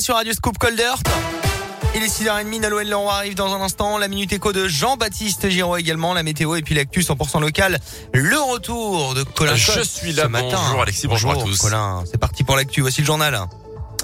sur Radio Scoop Coldert. Il est 6h30, Naloël Leroy arrive dans un instant. La Minute Éco de Jean-Baptiste Giraud également. La météo et puis l'actu 100% local. Le retour de Colin Je suis là. ce matin. Bonjour Alexis, bonjour, à tous. Colin, c'est parti pour l'actu. Voici le journal.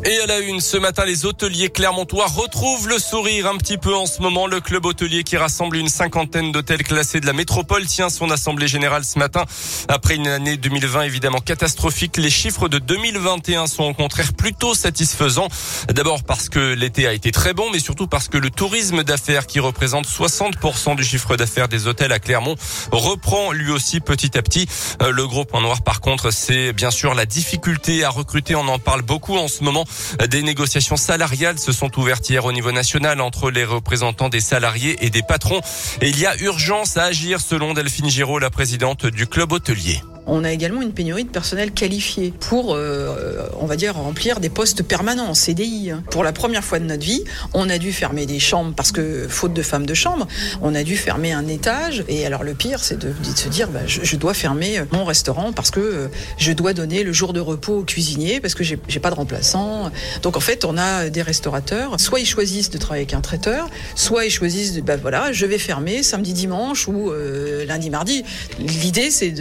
Et à la une, ce matin, les hôteliers clermontois retrouvent le sourire un petit peu en ce moment. Le club hôtelier qui rassemble une cinquantaine d'hôtels classés de la métropole tient son assemblée générale ce matin. Après une année 2020 évidemment catastrophique, les chiffres de 2021 sont au contraire plutôt satisfaisants. D'abord parce que l'été a été très bon, mais surtout parce que le tourisme d'affaires qui représente 60% du chiffre d'affaires des hôtels à Clermont reprend lui aussi petit à petit. Euh, le gros point noir par contre, c'est bien sûr la difficulté à recruter. On en parle beaucoup en ce moment. Des négociations salariales se sont ouvertes hier au niveau national entre les représentants des salariés et des patrons. Et il y a urgence à agir selon Delphine Giraud, la présidente du club hôtelier. On a également une pénurie de personnel qualifié pour, euh, on va dire, remplir des postes permanents en CDI. Pour la première fois de notre vie, on a dû fermer des chambres parce que, faute de femmes de chambre, on a dû fermer un étage. Et alors le pire, c'est de, de, se dire, bah, je, dois fermer mon restaurant parce que euh, je dois donner le jour de repos au cuisinier parce que j'ai pas de remplaçant. Donc en fait, on a des restaurateurs, soit ils choisissent de travailler avec un traiteur, soit ils choisissent, de, bah voilà, je vais fermer samedi, dimanche ou euh, lundi, mardi. L'idée, c'est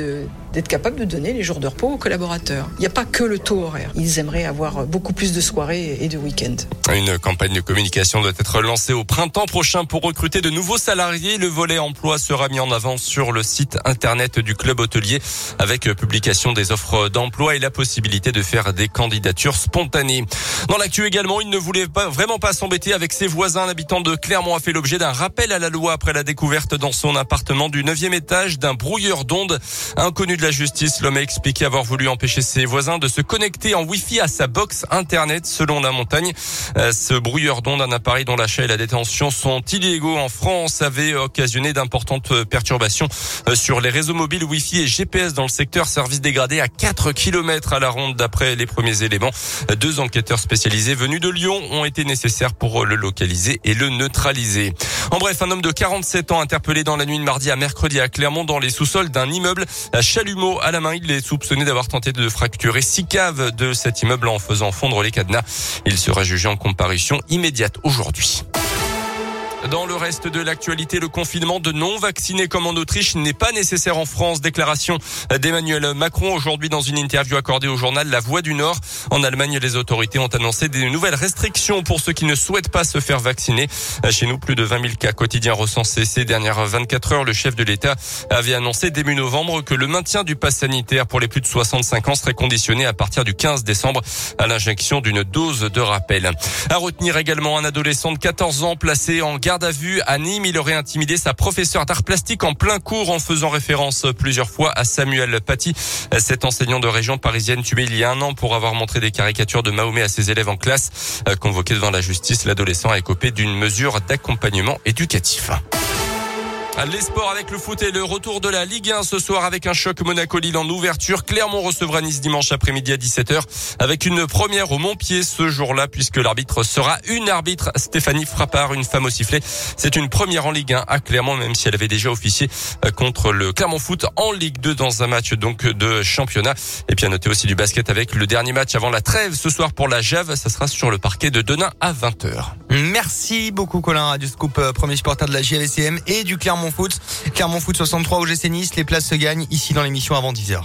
d'être capable de donner les jours de repos aux collaborateurs. Il n'y a pas que le taux horaire. Ils aimeraient avoir beaucoup plus de soirées et de week-ends. Une campagne de communication doit être lancée au printemps prochain pour recruter de nouveaux salariés. Le volet emploi sera mis en avant sur le site internet du club hôtelier avec publication des offres d'emploi et la possibilité de faire des candidatures spontanées. Dans l'actu également, il ne voulait pas, vraiment pas s'embêter avec ses voisins. L'habitant de Clermont a fait l'objet d'un rappel à la loi après la découverte dans son appartement du 9e étage d'un brouilleur d'ondes. Inconnu de la justice, l'homme a expliqué avoir voulu empêcher ses voisins de se connecter en Wi-Fi à sa box internet selon la montagne. Euh, ce brouilleur d'ondes, un appareil dont l'achat et la détention sont illégaux en France, avait occasionné d'importantes perturbations euh, sur les réseaux mobiles Wi-Fi et GPS dans le secteur. Service dégradé à 4 km à la ronde d'après les premiers éléments. Deux enquêteurs spécialisés venus de Lyon ont été nécessaires pour le localiser et le neutraliser. En bref, un homme de 47 ans interpellé dans la nuit de mardi à mercredi à Clermont dans les sous-sols d'un immeuble à À la main. Il est soupçonné d'avoir tenté de fracturer six caves de cet immeuble en faisant fondre les cadenas. Il sera jugé en comparution immédiate aujourd'hui. Dans le reste de l'actualité, le confinement de non-vaccinés comme en Autriche n'est pas nécessaire en France. Déclaration d'Emmanuel Macron aujourd'hui dans une interview accordée au journal La Voix du Nord. En Allemagne, les autorités ont annoncé des nouvelles restrictions pour ceux qui ne souhaitent pas se faire vacciner. Chez nous, plus de 20 000 cas quotidiens recensés ces dernières 24 heures. Le chef de l'État avait annoncé début novembre que le maintien du pass sanitaire pour les plus de 65 ans serait conditionné à partir du 15 décembre à l'injection d'une dose de rappel. À retenir également un adolescent de 14 ans placé en garde garde à vue à Nîmes. Il aurait intimidé sa professeure d'art plastique en plein cours en faisant référence plusieurs fois à Samuel Paty, cet enseignant de région parisienne tué il y a un an pour avoir montré des caricatures de Mahomet à ses élèves en classe. Convoqué devant la justice, l'adolescent a écopé d'une mesure d'accompagnement éducatif. Les sports avec le foot et le retour de la Ligue 1 ce soir avec un choc Monaco-Lille en ouverture. Clermont recevra Nice dimanche après-midi à 17h avec une première au Montpied ce jour-là puisque l'arbitre sera une arbitre, Stéphanie Frappard, une femme au sifflet. C'est une première en Ligue 1 à Clermont même si elle avait déjà officié euh, contre le Clermont Foot en Ligue 2 dans un match donc de championnat. Et puis à noter aussi du basket avec le dernier match avant la trêve ce soir pour la Jave. Ça sera sur le parquet de Denain à 20h. Merci beaucoup Colin du Scoop, euh, premier supporter de la JLCM et du Clermont Foot. Clermont Foot 63 au GC Nice. Les places se gagnent ici dans l'émission avant 10h.